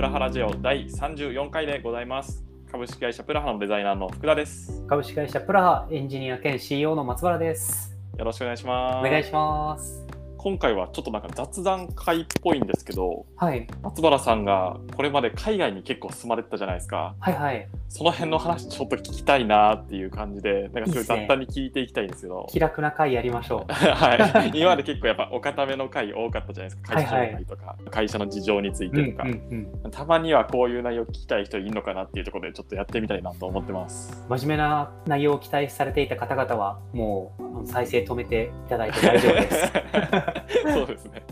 プラハラジオ第34回でございます。株式会社プラハのデザイナーの福田です。株式会社プラハエンジニア兼 CEO の松原です。よろしくお願いします。お願いします。今回はちょっとなんか雑談会っぽいんですけど、はい、松原さんがこれまで海外に結構住まれてたじゃないですか。はい、はい。その辺の話ちょっと聞きたいなっていう感じで、なんかすごい雑談に聞いていきたいんですけど。気楽な会やりましょう。はい、今まで結構やっぱお固めの回多かったじゃないですか会社はいはいの回とか、会社の事情についうん、てとか、うん、うん。たまにはこういう内容聞きたい人いるのかなっていうところでちょっとやってみたいなと思ってます。真面目な内容を期待されていた方々は、もう再生止めていただいて大丈夫です。そうですね。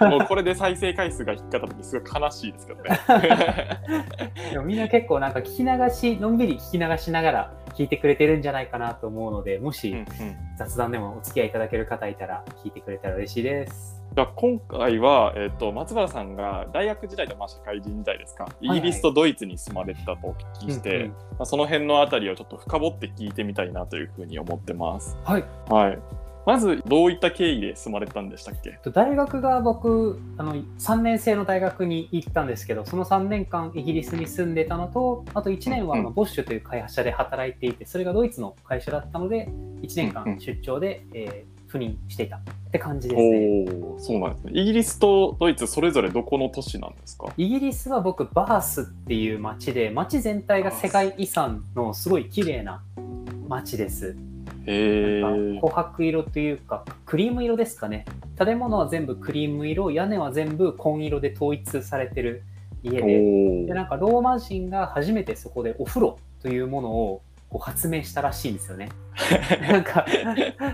もうこれで再生回数が引っかかった時すごい悲しいですけどね。でもみんな結構なんか聞き流し、のんびり聞き流しながら聞いてくれてるんじゃないかなと思うので、もし雑談でもお付き合いいただける方いたら聞いてくれたら嬉しいです。じゃあ今回は、えっと松原さんが大学時代とまあ社会人時代ですか？イギリスとドイツに住まれてたとお聞きして、うんうんまあ、その辺のあたりをちょっと深掘って聞いてみたいなというふうに思ってます。はい。はい、まずどういった経緯で住まれてたんでしたっけ？大学が僕あの3年生の大学に行ったんですけどその3年間イギリスに住んでたのとあと1年はあのうんボッシュという会社で働いていてそれがドイツの会社だったので1年うんうん間出張で、えー赴任していたって感じですね。そうなんですね。イギリスとドイツそれぞれどこの都市なんですか？イギリスは僕バースっていう街で街全体が世界遺産のすごい綺麗な街です。琥珀色というかクリーム色ですかね建物は全部クリーム色屋根は全部紺色で統一されてる家ででおなんかローマ人が初めてそこでお風呂というものをこう発明したらしいんですよね。なんか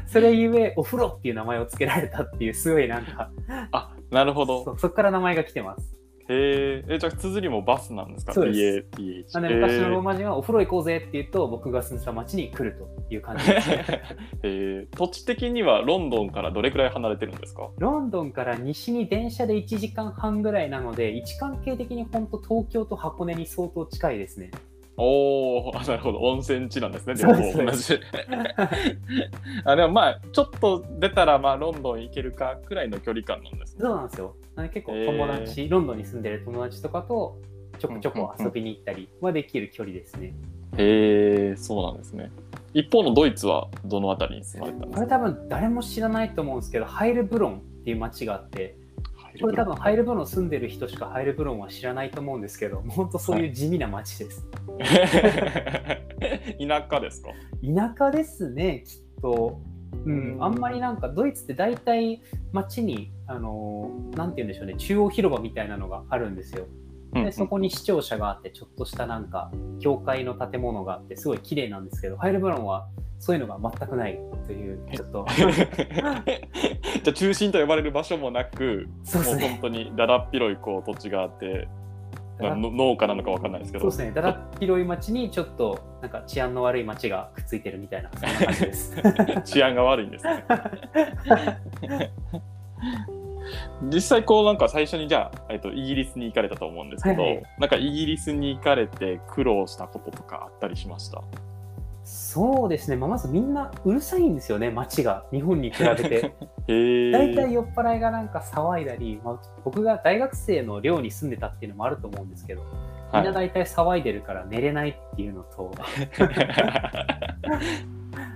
それゆえお風呂っていう名前を付けられたっていうすごいなんかあなるほど。そそっから名前が来てます。へー。えじゃあ綴りもバスなんですか？そうです。なので昔のローマ人はお風呂行こうぜって言うと僕が住んでた町に来るという感じです。ね。えー。土地的にはロンドンからどれくらい離れてるんですか？ロンドンから西に電車で1時間半ぐらいなので位置関係的に本当東京と箱根に相当近いですね。おおなるほど。温泉地なんですね。です。方同じ。あでもまあちょっと出たらまあロンドン行けるかくらいの距離感なんですね。そうなんですよ。結構友達、ロンドンに住んでる友達とかとちょこちょこ遊びに行ったりはできる距離ですね。へえそうなんですね。一方のドイツはどのあたりに住まれてたんでこれすか多分誰も知らないと思うんですけど、ハイルブロンっていう街があって、これ多分ハイルブロン住んでる人しかハイルブロンは知らないと思うんですけど、本当そういう地味な街です。田舎ですか？田舎ですね、きっと。うん、あんまりなんかドイツって大体街に、あのーなんて言うんでしょうね、中央広場みたいなのがあるんですよ。でそこに視聴者があってちょっとしたなんか教会の建物があってすごい綺麗なんですけどハイルブロンはそういうのが全くないというちょっと。じゃあ中心と呼ばれる場所もなくそうね。もう本当にだらっ広いこう土地があって、農家なのかわかんないですけど。そうですね。だらっ広い街にちょっとなんか治安の悪い街がくっついてるみたいなそんな感じです。治安が悪いんですね 実際こうなんか最初にじゃあ、えっと、イギリスに行かれたと思うんですけど、はいはい。なんかイギリスに行かれて苦労したこととかあったりしました？そうですね、まあ、まずみんなうるさいんですよね街が。日本に比べて。大体酔っ払いがなんか騒いだり、まあ、僕が大学生の寮に住んでたっていうのもあると思うんですけどみんな大体騒いでるから寝れないっていうのと、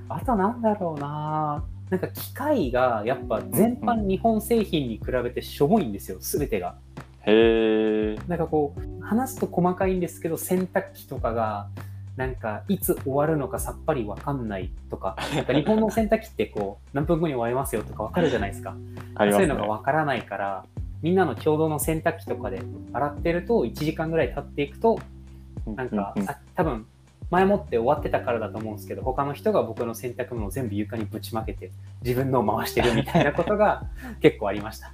あとなんだろうななんか機械がやっぱ全般日本製品に比べてしょぼいんですよ、すべてが。へえなんかこう、話すと細かいんですけど、洗濯機とかが、なんかいつ終わるのかさっぱりわかんないとか、なんか日本の洗濯機ってこう、何分後に終わりますよとかわかるじゃないですか。ありますねそういうのがわからないから、みんなの共同の洗濯機とかで洗ってると、1時間ぐらい経っていくと、なんか、ううさ多分前もって終わってたからだと思うんですけど他の人が僕の洗濯物を全部床にぶちまけて自分のを回してるみたいなことが 結構ありました。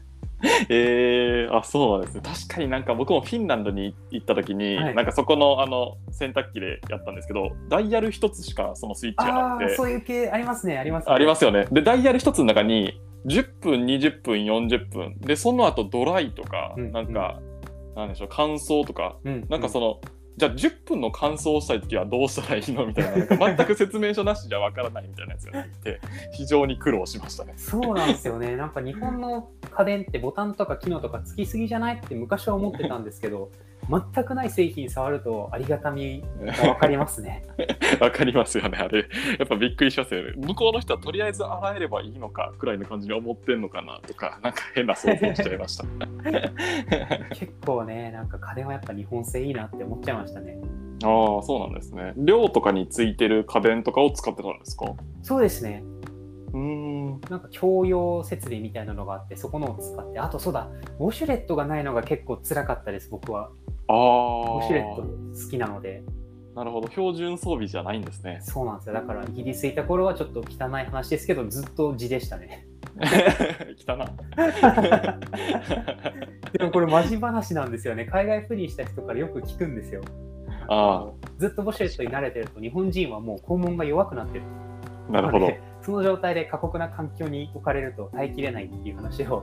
えー、あそうなんですね。確かになんか僕もフィンランドに行った時に、はい。なんかそこのあの洗濯機でやったんですけどダイヤル一つしかそのスイッチがなあくて。あそういう系ありますね。あります、ね、ありますよね。でダイヤル一つの中に10分20分40分。でその後ドライとか、うんなんか、なんでしょう乾燥とかうん、なんかその、じゃあ10分の乾燥をしたい時はどうしたらいいのみたいな全く 説明書なしじゃわからないみたいなやつがあって非常に苦労しましたね。そうなんですよね。なんか日本の家電ってボタンとか機能とかつきすぎじゃないって昔は思ってたんですけど、全くない製品触るとありがたみが分かりますね。わかりますよね、あれ。やっぱびっくりしますよね。向こうの人はとりあえず洗えればいいのかくらいの感じに思ってんのかなとか、なんか変な想像しちゃいました。結構ね、なんか家電はやっぱ日本製いいなって思っちゃいましたね。ああ、そうなんですね。量とかについてる家電とかを使ってたんですか？そうですね。うーん。なんか共用設備みたいなのがあって、そこのを使って、あとそうだ、ウォシュレットがないのが結構辛かったです、僕は。あウあ。ォシュレット好きなので。なるほど。標準装備じゃないんですね。そうなんですよ。だからイギリスいた頃はちょっと汚い話ですけど、ずっと地でしたね。汚な。でもこれマジ話なんですよね。海外赴任した人からよく聞くんですよ。あずっとウォシュレットに慣れてると、日本人はもう肛門が弱くなってる。あ、なるほど。で その状態で過酷な環境に置かれると耐えきれないっていう話を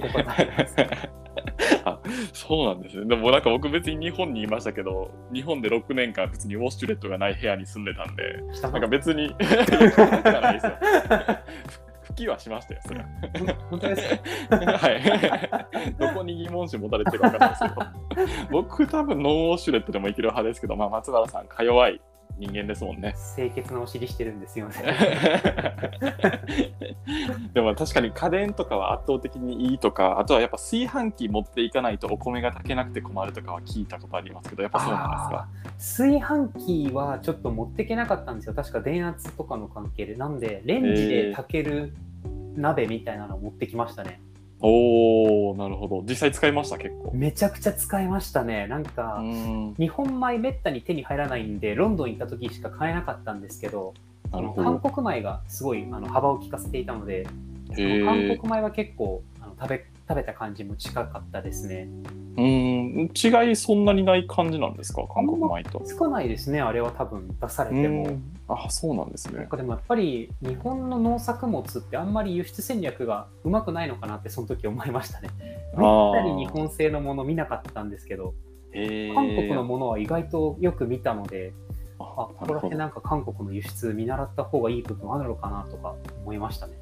聞いたことあります。あそうなんですね。でもなんか僕別に日本にいましたけど、日本で6年間普通にウォシュレットがない部屋に住んでたんで、下なんか別に、吹きはしましたよ、それは。本当ですか？はい。どこに疑問視持たれてるか分かんないですけど、僕多分ノンウォッシュレットでもいける派ですけど、まあ松原さん、か弱い人間ですもんね。清潔なお尻してるんですよね。でも確かに家電とかは圧倒的にいいとか、あとはやっぱ炊飯器持っていかないとお米が炊けなくて困るとかは聞いたことありますけど、やっぱそうなんですか？炊飯器はちょっと持っていけなかったんですよ。確か電圧とかの関係で。なんで、レンジで炊ける鍋みたいなのを持ってきましたね。おー、なるほど。実際使いました、結構。めちゃくちゃ使いましたね。なんか、ん。日本米めったに手に入らないんで、ロンドン行った時しか買えなかったんですけど、なるほ韓ど。国米がすごいあの幅を利かせていたので、そへの韓ー国米は結構あの食べ食べた感じも近かったですね。うん、違いそんなにない感じなんですか、韓国米と。つかないですね、あれは多分出されても。うんあ、そうなんですね。なんかでもやっぱり日本の農作物ってあんまり輸出戦略がうまくないのかなってその時思いましたね。あめったーに日本製のもの見なかったんですけど、韓国のものは意外とよく見たので、ああここら辺なんか韓国の輸出見習った方がいい部分あるのかなとか思いましたね。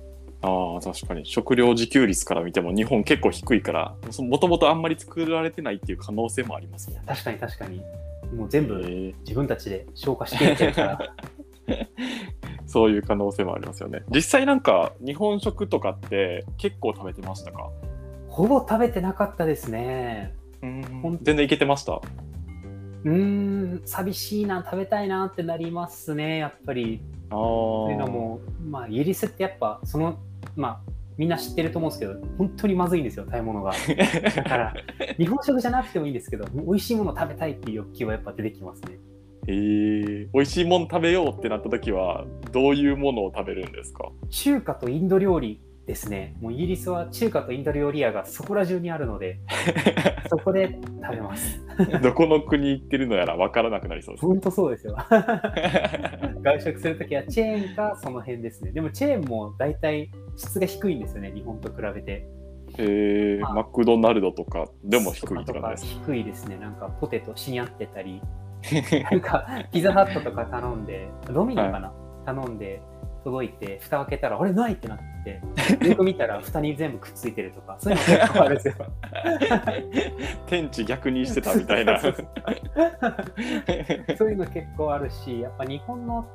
ああ、確かに。食料自給率から見ても日本結構低いから、もともとあんまり作られてないっていう可能性もありますね。確かに確かに。もう全部自分たちで消化していってるから。そういう可能性もありますよね。実際なんか日本食とかって結構食べてましたか？ほぼ食べてなかったですね。全然いけてました？うーん、寂しいな、食べたいなってなりますね、やっぱり。あというのあ。も、まあ、イギリスってやっぱ、その、まあ、みんな知ってると思うんですけど、本当にまずいんですよ、食べ物が。だから、日本食じゃなくてもいいんですけど、美味しいもの食べたいっていう欲求はやっぱ出てきますね。えー、美味しいもの食べようってなった時はどういうものを食べるんですか？中華とインド料理ですね。もうイギリスは中華とインド料理屋がそこら中にあるので、そこで食べます。どこの国行ってるのやら分からなくなりそうです本当そうですよ。外食するときはチェーンかその辺ですね。でもチェーンも大体質が低いんですよね、日本と比べて。えーまあマクドナルドとかでも低いとかです低いですね。なんかポテトしに合ってたり、なんかピザハットとか頼んで、ドミノかな、頼んで届いて、蓋開けたら、あれないってなって、よく見たら蓋に全部くっついてるとか、そういうの結構あるんですよ。天地逆にしてたみたいな。そういうの結構あるし、やっぱ日本の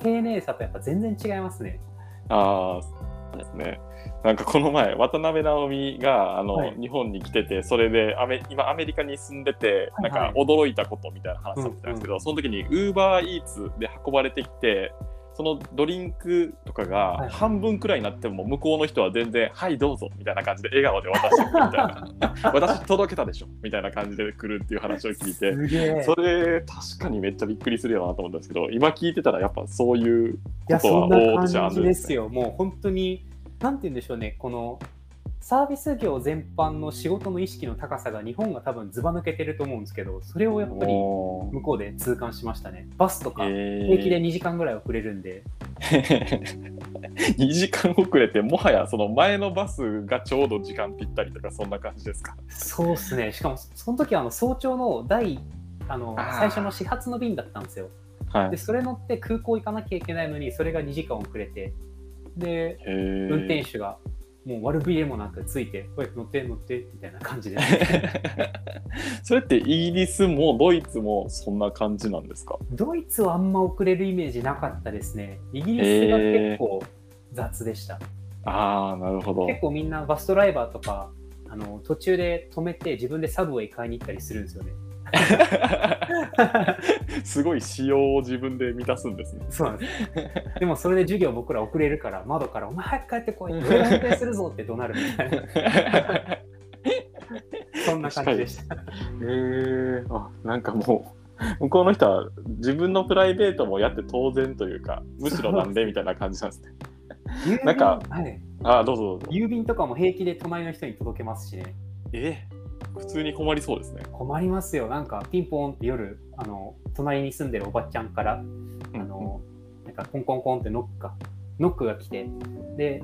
丁寧さとやっぱ全然違いますね。ああそうですね。なんかこの前渡辺直美があの、はい。日本に来ててそれでアメ今アメリカに住んでて、はいはい。なんか驚いたことみたいな話されてたんですけど、その時にウーバーイーツで運ばれてきてそのドリンクとかがはい半分くらいになっても向こうの人は全然「はいどうぞ」みたいな感じで笑顔で渡してくるみたいな「私届けたでしょ」みたいな感じで来るっていう話を聞いて。それ確かにめっちゃびっくりするよなと思ったんですけど今聞いてたらやっぱそういうことは大手じゃんですね。ですよ。もう本当に、なんて言うんでしょうね、このサービス業全般の仕事の意識の高さが日本が多分ずば抜けてると思うんですけど、それをやっぱり向こうで痛感しましたね。バスとかえ平気で2時間ぐらい遅れるんで、2時間遅れてもはやその前のバスがちょうど時間ぴったりとかそんな感じですか？そうっすね。しかもその時はあの早朝の第あの最初の始発の便だったんですよ。はい。で、それ乗って空港行かなきゃいけないのに、それが2時間遅れて、で、運転手がもう悪びれもなくついて、これ乗って乗ってみたいな感じで。それってイギリスもドイツもそんな感じなんですか？ドイツはあんま遅れるイメージなかったですね。イギリスが結構雑でした。ああ、なるほど。結構みんなバスドライバーとか、あの途中で止めて自分でサブウェイ買いに行ったりするんですよね。すごい仕様を自分で満たすんですね。そうなんです。でもそれで授業僕ら遅れるから窓から「お前早く帰ってこい」「俺運転するぞ」って怒鳴るみたいな。そんな感じでした。へえー、あなんかもう向こうの人は自分のプライベートもやって当然というかむしろなんでみたいな感じなんですね。なんか、はい、あどうぞどうぞ。郵便とかも平気で隣の人に届けますしね。え？普通に困りそうですね。困りますよ。なんかピンポンって夜、あの隣に住んでるおばちゃんから、あのなんかコンコンコンってノックが、ノックが来て、で、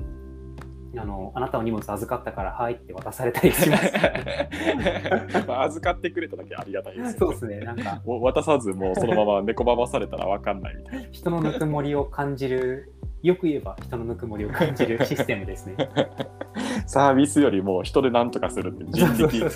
あのあなたの荷物預かったから、はいって渡されたりします。まあ預かってくれただけありがたいです、ね。そうですね。なんか 渡さずもうそのまま猫ばばされたら分かんないみたいな。人のぬくもりを感じる、よく言えば人のぬくもりを感じるシステムですね。サービスよりも人で何とかするって人的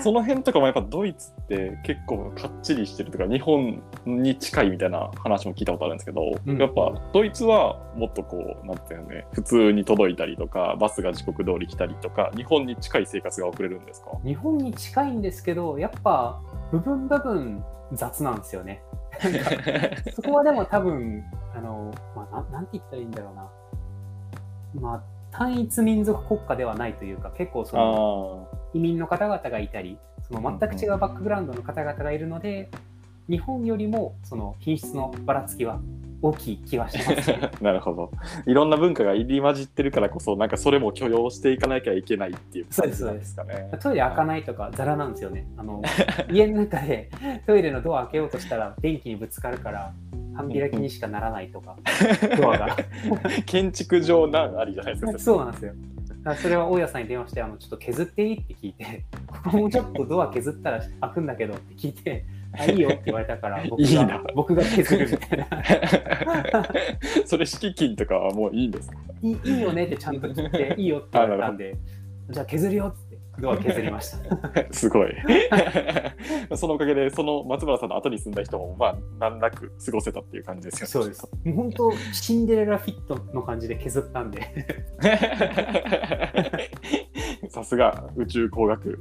その辺とかもやっぱドイツって結構かっちりしてるとか日本に近いみたいな話も聞いたことあるんですけど、うんやっぱドイツはもっとこうなんていうのね普通に届いたりとかバスが時刻通り来たりとか日本に近い生活が送れるんですか？日本に近いんですけど、やっぱ部分部分雑なんですよね。そこはでも多分、あの、まあ、ななんて言ったらいいんだろうな。まあ、単一民族国家ではないというか、結構そのあ移民の方々がいたり、その全く違うバックグラウンドの方々がいるので、日本よりもその品質のばらつきは大きい気はします、ね。あ なるほどいろんな文化が入り混じってるからこそなんかそれも許容していかなきゃいけないっていう感じなんですかね。トイレ開かないとかザラなんですよね。あの 家の中でトイレのドア開けようとしたら電気にぶつかるから半開きにしかならないとか、ドアが。建築上なんありじゃないですか。そうなんですよ。それは大家さんに電話してあのちょっと削っていいって聞いて、ここもうちょっとドア削ったら開くんだけどって聞いて、あいいよって言われたから僕が僕が削るみたいな。それ敷金とかはもういいんですか？いいいいよねってちゃんと聞いて、いいよって言われたんで、じゃあ削るよってドア削りました。すごい。そのおかげで、その松村さんの後に住んだ人も、まあ、難なく過ごせたっていう感じですよね。そうです。もう本当、シンデレラフィットの感じで削ったんで。さすが宇宙工学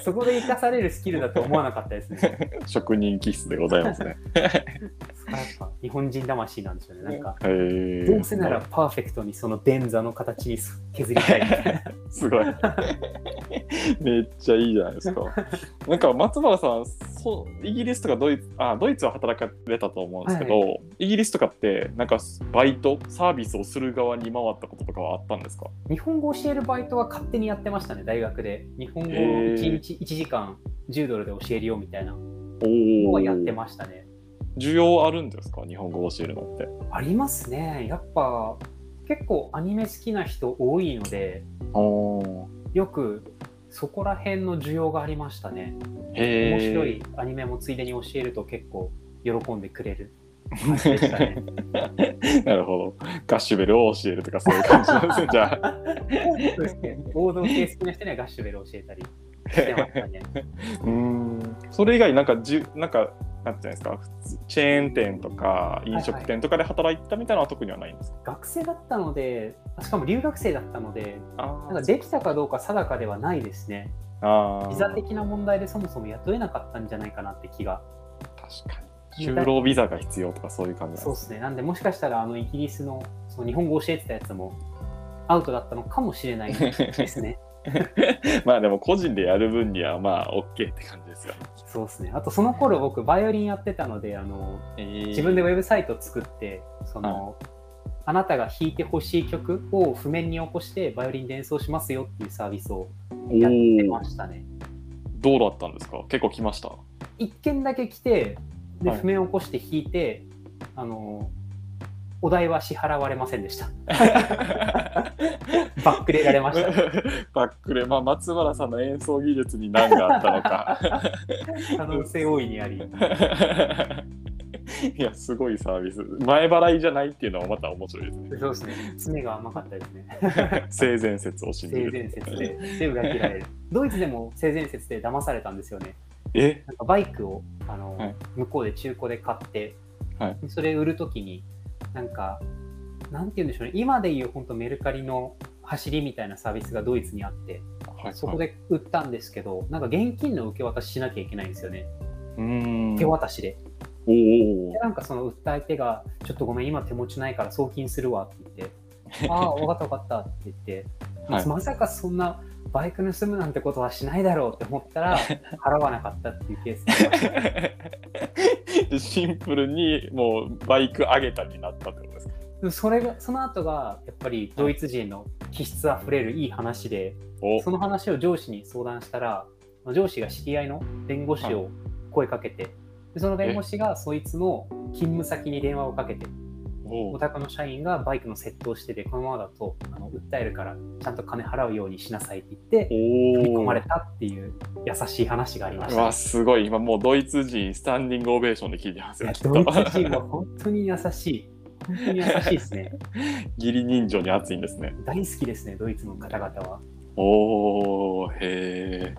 そこで生かされるスキルだと思わなかったですね。職人気質でございますね。日本人魂なんですよね。なんか、どうせならパーフェクトにその便座の形に削りたいみたいな。すごい。めっちゃいいじゃないですか。なんか松原さん、そうイギリスとかドイツあ、ドイツは働かれたと思うんですけど、はイギリスとかって、なんかバイト、サービスをする側に回ったこととかはあったんですか？日本語を教えるバイトは勝手にやってましたね、大学で。日本語をへー1日1時間10ドルで教えるよみたいなお。はやってましたね。需要あるんですか？日本語を教えるのって。ありますね。やっぱ結構アニメ好きな人多いので、おーよくそこら辺の需要がありましたね。へー面白いアニメもついでに教えると結構喜んでくれるね。なるほど。ガッシュベルを教えるとかそういう感じなんですね。じゃあ。王道系好きな人にはガッシュベルを教えたりしてましたね。うーん。それ以外なんかじゅなんかなんていうんですか。チェーン店とか飲食店とかで働いたみたいなのは特にはないんですか？学生だったので、しかも留学生だったので、あなんかできたかどうか定かではないですね。ビザ的な問題でそもそも雇えなかったんじゃないかなって気が。確かに。就労ビザが必要とかそういう感じ。そうですすね。なんでもしかしたらあのイギリスのその日本語を教えてたやつもアウトだったのかもしれないですね。まあでも個人でやる分にはまあ OK って感じですよね。そうですね。あとその頃僕バイオリンやってたので、あの自自分でウェブサイト作って、その、あなたが弾いてほしい曲を譜面に起こしてバイオリンで演奏しますよっていうサービスをやってましたね。どうだったんですか？結構来ました？一件だけ来て、ではい譜面を起こして弾いて、あのお題は支払われませんでした。バックレられました。バックレ、まあ、松原さんの演奏技術に難があったのか。可能性大いにあり。いや、すごいサービス。前払いじゃないっていうのはまた面白いですね。そうですね。爪が甘かったですね。性善説を信じ性る。善説で、で裏切られる。ドイツでも性善説で騙されたんですよね。え？なんかバイクをあの、はい向こうで中古で買って、はいそれ売るときに、なんか、なんて言うんでしょうね、今でいう本当メルカリの走りみたいなサービスがドイツにあって、はい、そこで売ったんですけど、なんか現金の受け渡ししなきゃいけないんですよね、うーん。手渡しで。で、なんかその売った相手が、ちょっとごめん、今手持ちないから送金するわって言って、ああ、分かった分かったって言って、はい。まさかそんなバイク盗むなんてことはしないだろうって思ったら、払わなかったっていうケースがシンプルにもうバイク上げたになったってことですか？それがその後がやっぱりドイツ人の気質あふれるいい話でお。その話を上司に相談したらまあ上司が知り合いの弁護士を声かけてでその弁護士がそいつの勤務先に電話をかけておお宅の社員がバイクの窃盗しててこのままだとあの訴えるからちゃんと金払うようにしなさいって言ってお振り込まれたっていう優しい話がありました、うわすごい。今もうドイツ人スタンディングオベーションで聞いてますよドイツ人は本当に優しい。本当に優しいですね。義理人情に熱いんですね。大好きですねドイツの方々は。おーへえ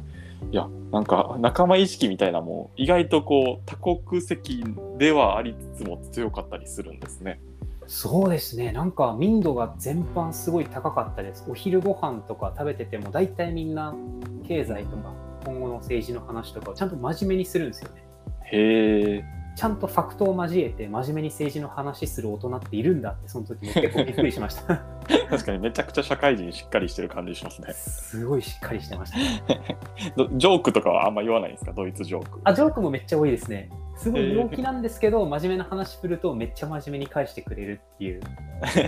いやなんか仲間意識みたいなもん意外とこう多国籍ではありつつも強かったりするんですねそうですね、なんか民度が全般すごい高かったです。お昼ご飯とか食べてても、大体みんな経済とか今後の政治の話とかをちゃんと真面目にするんですよね。へえちゃんとファクトを交えて真面目に政治の話する大人っているんだって、その時も結構びっくりしました。確かにめちゃくちゃ社会人しっかりしてる感じしますねすごいしっかりしてました。どジョークとかはあんま言わないんですか？ドイツジョークあ、ジョークもめっちゃ多いですね。すごい陽気なんですけど、真面目な話振るとめっちゃ真面目に返してくれるっていう、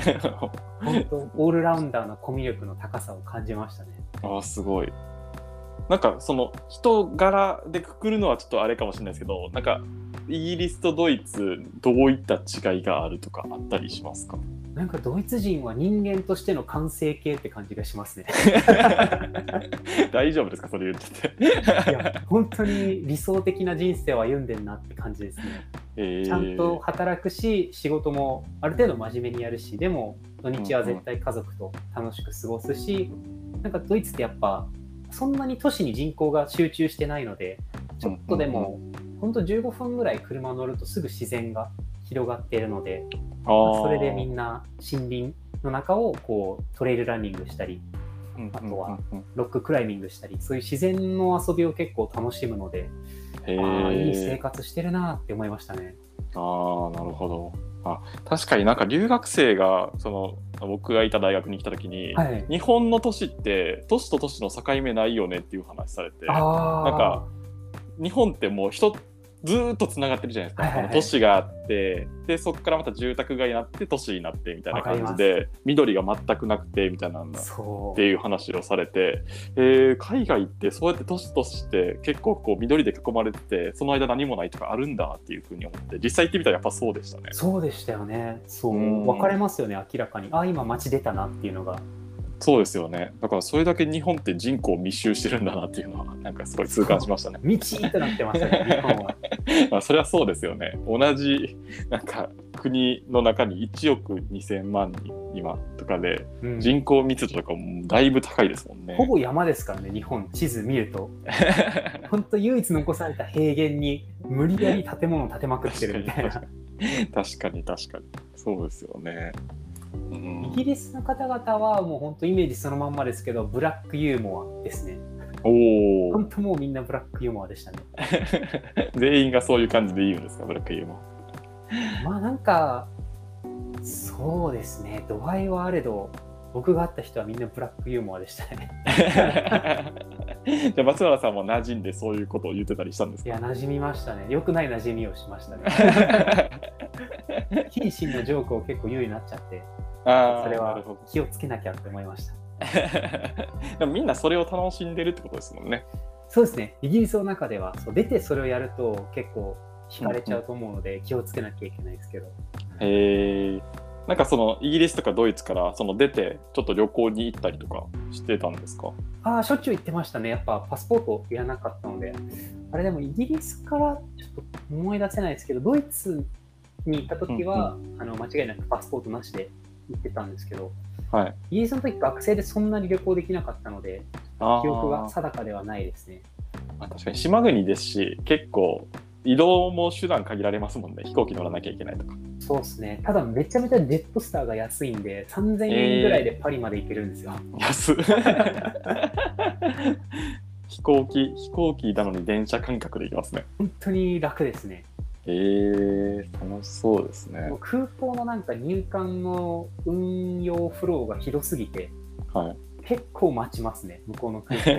本当オールラウンダーのコミュ力の高さを感じましたね。ああすごい。なんかその人柄でくくるのはちょっとあれかもしれないですけどなんかイギリスとドイツどういった違いがあるとかあったりしますか？なんかドイツ人は人間としての完成形って感じがしますね。大丈夫ですか？それ言ってていや、本当に理想的な人生を歩んでんなって感じですね。えーちゃんと働くし、仕事もある程度真面目にやるし、でも土日は絶対家族と楽しく過ごすし、なんかドイツってやっぱそんなに都市に人口が集中してないので、ちょっとでも、本当15分ぐらい車乗るとすぐ自然が広がっているので、それでみんな森林の中をこうトレイルランニングしたり、あとはロッククライミングしたり、そういう自然の遊びを結構楽しむので、へああ、いいー生活してるなって思いましたね。あーなるほど。あ確かになんか留学生がその僕がいた大学に来た時に、はい。日本の都市って都市と都市の境目ないよねっていう話されてなんか日本ってもう人ずーっとつながってるじゃないですか、はいはいはい都市があってでそこからまた住宅街になって都市になってみたいな感じで緑が全くなくてみたいなのっそう。ていう話をされて、えー海外ってそうやって都市として結構こう緑で囲まれててその間何もないとかあるんだっていうふうに思って実際行ってみたらやっぱそうでしたね。そうでしたよね。そうう。ん分かれますよね、明らかに。あ、今街出たなっていうのが。そうですよね。だからそれだけ日本って人口密集してるんだなっていうのは なんかすごい痛感しましたね。道となってますよね、日本は。まあ、それはそうですよね。同じなんか国の中に1億2000万人今とかでうん。人口密度とかもだいぶ高いですもんね。ほぼ山ですからね、日本、地図見ると。本当唯一残された平原に無理やり建物を建てまくってるみたいな。確かに確かに。そうですよね。うんイギリスの方々はもう本当イメージそのまんまですけど、ブラックユーモアですね。おお本当もうみんなブラックユーモアでしたね。全員がそういう感じで言うんですかブラックユーモまあなんか、そうですね、度合いはあれど、僕が会った人はみんなブラックユーモアでしたね。ア。じゃあ松原さんも馴染んでそういうことを言ってたりしたんですか？いや、馴染みましたね。良くない馴染みをしましたね。謹慎なジョークを結構言うようになっちゃって、あそれは気をつけなきゃって思いました。でもみんなそれを楽しんでるってことですもんね。そうですね、イギリスの中ではそう出てそれをやると結構惹かれちゃうと思うので、気をつけなきゃいけないですけど。へえ。なんかそのイギリスとかドイツからその出てちょっと旅行に行ったりとかしてたんですか？ああ、しょっちゅう行ってましたね。やっぱパスポートいらなかったので。あれでもイギリスからちょっと思い出せないですけど、ドイツに行った時は、あの間違いなくパスポートなしで行ってたんですけど、はい。イギリスの時学生でそんなに旅行できなかったので、記憶が定かではないですね。まあ確かに島国ですし、結構移動も手段限られますもんね。飛行機乗らなきゃいけないとか。そうですね。ただめちゃめちゃジェットスターが安いんで、3000円ぐらいでパリまで行けるんですよ。安っ飛行機、飛行機なのに電車感覚で行きますね。本当に楽ですね。えー、楽しそうですね。空港のなんか入管の運用フローが広すぎて、はい。結構待ちますね、向こうの空港。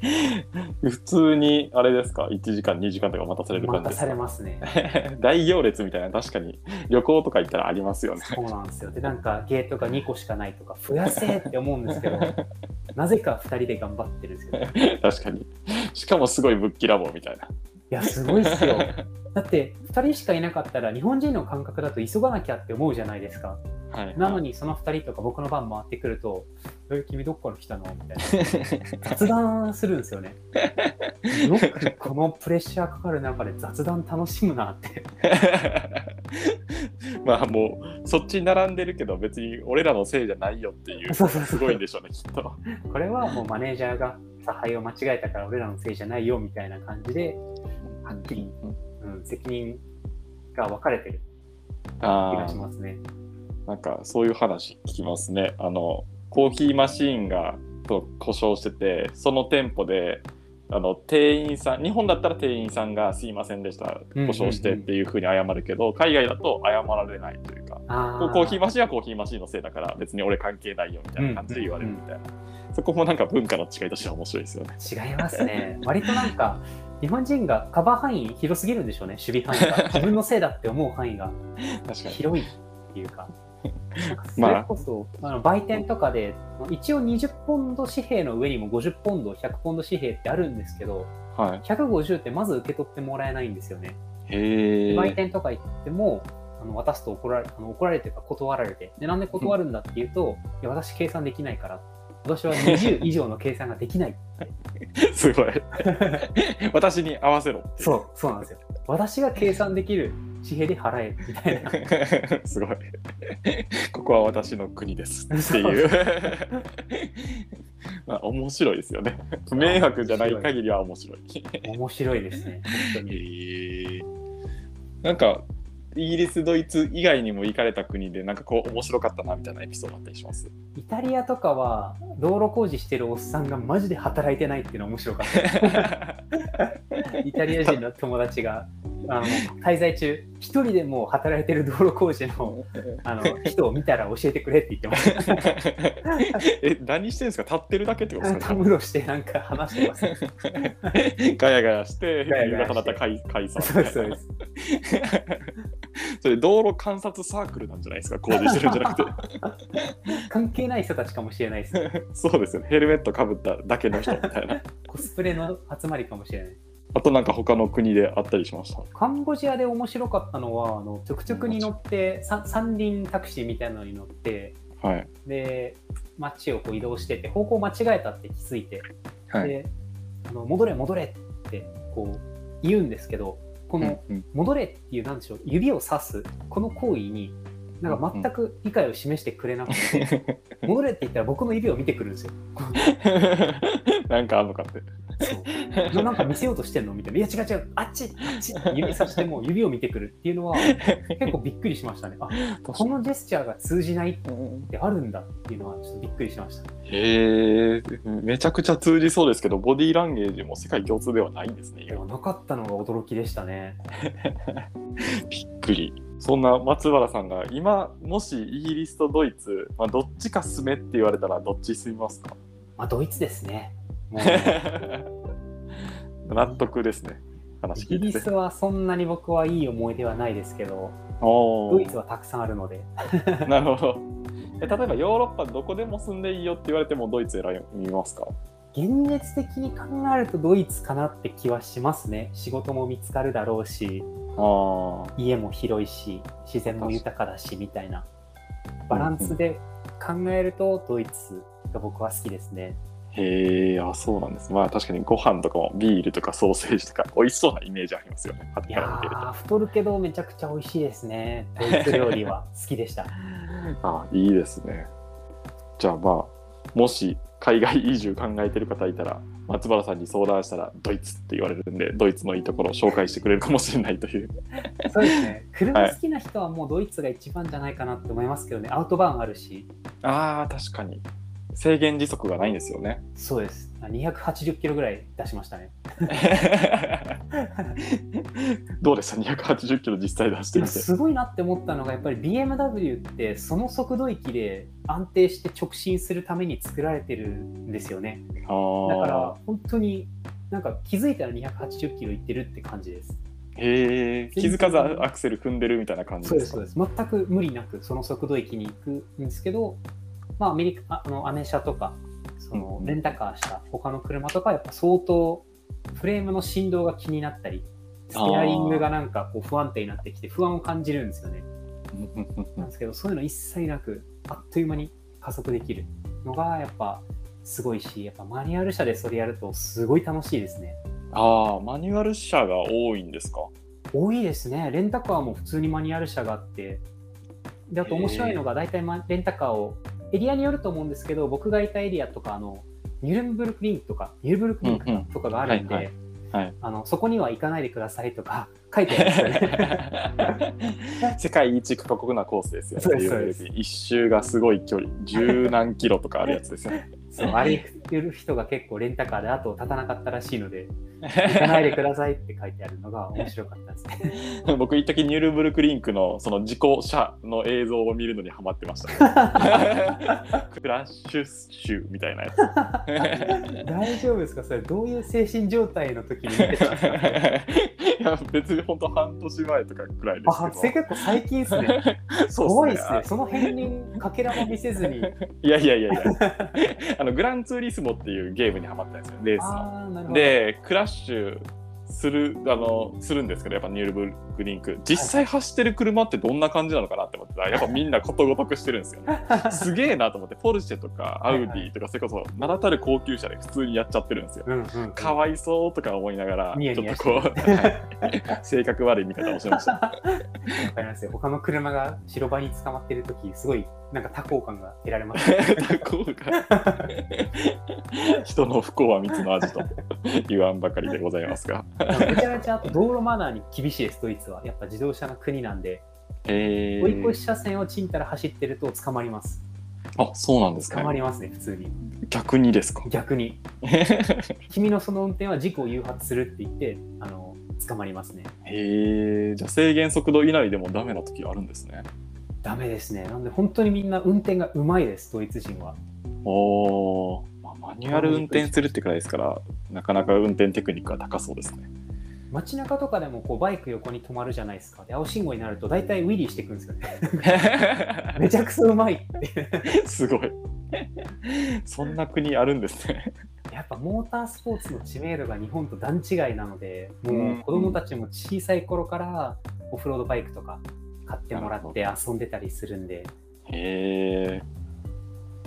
普通に、あれですか、1時間、2時間とか待たされる感待たされ。ますね。大行列みたいな、確かに旅行とか行ったらありますよね。そうなんですよ。で、なんかゲートが2個しかないとか、増やせって思うんですけど、なぜか2人で頑張ってるんですよ。い確かに。しかもすごいぶっきらぼうみたいな。や、すごいっすよ。だって、2人しかいなかったら、日本人の感覚だと急がなきゃって思うじゃないですか。はい、なのに、その2人とか僕の番回ってくると、え、君どっから来たの？みたいな。雑談するんですよね。よくこのプレッシャーかかる中で雑談楽しむなって。まあもうそっちに並んでるけど別に俺らのせいじゃないよっていうすごいんでしょうねきっと。これはもうマネージャーが差配を間違えたから俺らのせいじゃないよみたいな感じで、はっきり、うん、責任が分かれてる気があしますね。あなんかそういう話聞きますね。あのコーヒーマシーンがと故障しててその店舗であの店員さん日本だったら店員さんが「すいませんでした故障して」っていうふうに謝るけど、海外だと謝られないというかあコーヒーマシンはコーヒーマシンのせいだから別に俺関係ないよみたいな感じで言われるみたいな、そこもなんか文化の違いとしては面白いですよね。違いますね。割となんか、日本人がカバー範囲広すぎるんでしょうね、守備範囲が。自分のせいだって思う範囲が確かに。広いっていうか。なんかそれこそ、あ、の売店とかで一応20ポンド紙幣の上にも50ポンド100ポンド紙幣ってあるんですけどはい。150ってまず受け取ってもらえないんですよね。へえ。売店とか行ってもあの渡すと怒られあの怒られてるか断られて。でなんで断るんだっていうと、いや私計算できないから。私は20以上の計算ができない すごい。私に合わせろそうそうなんですよ。私が計算できる紙幣で払えみたいな すごい。ここは私の国ですっていう。まあ面白いですよね。迷惑じゃない限りは面白い。面白いですね本当へにえなんかイギリス、ドイツ以外にも行かれた国でなんかこう面白かったなみたいなエピソードあったりします？イタリアとかは道路工事してるおっさんがマジで働いてないっていうのは面白かったイタリア人の友達があの滞在中一人でもう働いてる道路工事の あの人を見たら教えてくれって言ってましたえ、何してんですか？立ってるだけってことですか？たむろしてなんか話してます。ガヤガヤして、ガヤして。夕方になったら解解散そうそうです。それ道路観察サークルなんじゃないですか？工事してるんじゃなくて。関係ない人たちかもしれないですそうですよ。ねヘルメットかぶっただけの人みたいな。コスプレの集まりかもしれないあとなんか他の国であったりしました？カンボジアで面白かったのはあのトゥクトゥクに乗ってさ三輪タクシーみたいなのに乗ってはい。で街をこう移動してて方向間違えたって気づいて、はい。であの戻れ戻れってこう言うんですけどこのうん戻れっていうなんでしょう指をさすこの行為になんか全く理解を示してくれなくて、戻れって言ったら僕の指を見てくるんですよ。なんかあんのかってそう なんか見せようとしてんの？みたいな。いや違う違う、あっちあっちって指さしても指を見てくるっていうのは結構びっくりしましたね。あこのジェスチャーが通じないってあるんだっていうのはちょっとびっくりしました。へえめちゃくちゃ通じそうですけどボディーランゲージも世界共通ではないんですねでもなかったのが驚きでしたね。びっくりそんな松原さんが今もしイギリスとドイツ、まあ、どっちか住めって言われたらどっち住みますか？まあドイツですね。納得ですね。話イギリ聞いてて。スはそんなに僕はいい思い出はないですけど、ドイツはたくさんあるので、なるほど。え例えばヨーロッパどこでも住んでいいよって言われてもドイツ選びますか？現実的に考えるとドイツかなって気はしますね。仕事も見つかるだろうし、家も広いし、自然も豊かだしみたいな。バランスで考えるとドイツが僕は好きですね。へえ、あ、そうなんです。まあ確かにご飯とかもビールとかソーセージとか 美味しそうなイメージありますよね。いやー、太るけどめちゃくちゃ美味しいですね。ドイツ料理は 好きでした。あ、いいですね。じゃあまあ、もし海外移住考えてる方いたら、松原さんに相談したらドイツって言われるんで、ドイツのいいところを紹介してくれるかもしれないという。そうですね。車好きな人はもうドイツが一番じゃないかなって思いますけどね。アウトバーンあるし。ああ、確かに。制限時速がないんですよね。そうです。280キロぐらい出しましたね。どうでした ?280 キロ実際出してみて。すごいなって思ったのが、やっぱり BMW ってその速度域で安定して直進するために作られてるんですよね。だから本当になんか気づいたら280キロいってるって感じです。へえ、気づかずアクセル踏んでるみたいな感じですか？そうです、そうです。全く無理なくその速度域に行くんですけど、まあ、アメリカ、あのアメ車とか、そのレンタカーした他の車とか、やっぱ相当フレームの振動が気になったり、ステアリングがなんかこう不安定になってきて不安を感じるんですよね。なんですけど、そういうの一切なく、あっという間に加速できるのがやっぱすごいし、やっぱマニュアル車でそれやるとすごい楽しいですね。ああ、マニュアル車が多いんですか？多いですね。レンタカーも普通にマニュアル車があって、であと面白いのが、大体レンタカーをエリアによると思うんですけど、僕がいたエリアとか、あのニュルンブルクリンクとか、ニュルブルクリンクとかがあるんで、あのそこには行かないでくださいとか書いてあるんですよね。世界一過酷なコースですよね。一周がすごい距離、十何キロとかあるやつですよね。そう あれ行ってる人が結構レンタカーで後を絶たなかったらしいので、行かないでくださいって書いてあるのが面白かったですね。僕、一時ニュルブルクリンクのその事故車の映像を見るのにハマってました、クラッシュ集みたいなやつ。大丈夫ですか？それ、どういう精神状態の時に見てたんですか？いや、別に本当半年前とかくらいですけど。あ、それ結構最近ですね。そうすね。ですね。その辺にかけらも見せずに。いやいやいやいや。あのグランツーリスモっていうゲームにはまったんですよ、レースの。で、クラッシュするあのするんですけどやっぱニュールブルクリンク。実際走ってる車ってどんな感じなのかなって思ってた。らやっぱみんなことごとくしてるんですよ、ね、すげえなと思って。ポルシェとかアウディとかそれこそ名だたる高級車で普通にやっちゃってるんですよ、うんうんうん、かわいそうとか思いながらちょっとこう 性格悪い見方をしました。わかりますよ。他の車が白バイに捕まってる時すごいなんか多幸感が得られます、ね、多幸感人の不幸は蜜の味と言わんばかりでございますがめちゃめちゃ道路マナーに厳しいです、ドイツは。やっぱ自動車の国なんで、えー、追い越し車線をちんたら走ってると捕まります。あそうなんですか、ね、捕まりますね、普通に。逆にですか逆に。君のその運転は事故を誘発するって言って、あの捕まりますね。へえ、じゃあ制限速度以内でもダメな時あるんですね。ダメですね。なんで本当にみんな運転がうまいです、ドイツ人は。おまあ、マニュアル運転するってくらいですから、なかなか運転テクニックは高そうですね。街中とかでもこうバイク横に止まるじゃないですか。で青信号になると大体ウィリーしていくんですよね。めちゃくちゃうまいってすごい。そんな国あるんですね。やっぱモータースポーツの知名度が日本と段違いなので、もう子供たちも小さい頃からオフロードバイクとか買ってもらって遊んでたりするんで。へえ。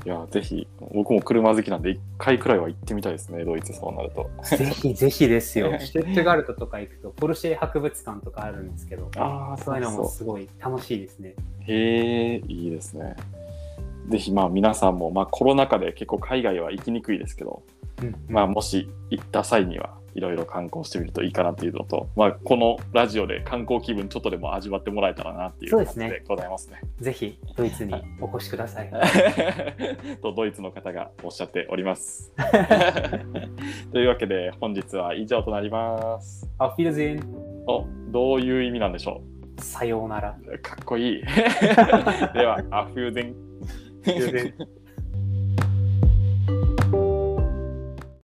いや、ぜひ、僕も車好きなんで、1回くらいは行ってみたいですね、ドイツ、そうなると。ぜひぜひですよ。シュットガルトとか行くと、ポルシェ博物館とかあるんですけど、あそういうのもすごい楽しいですね。へえ、いいですね。ぜひ、まあ、皆さんも、まあ、コロナ禍で結構海外は行きにくいですけど、うん、まあ、もし行った際には、いろいろ観光してみるといいかなっていうのと、まあ、このラジオで観光気分ちょっとでも味わってもらえたらなっていう感じでございますね。すねぜひドイツにお越しください。とドイツの方がおっしゃっております。というわけで本日は以上となります。アフィルゼン。おどういう意味なんでしょう？さようなら。かっこいい。では、アフューゼン。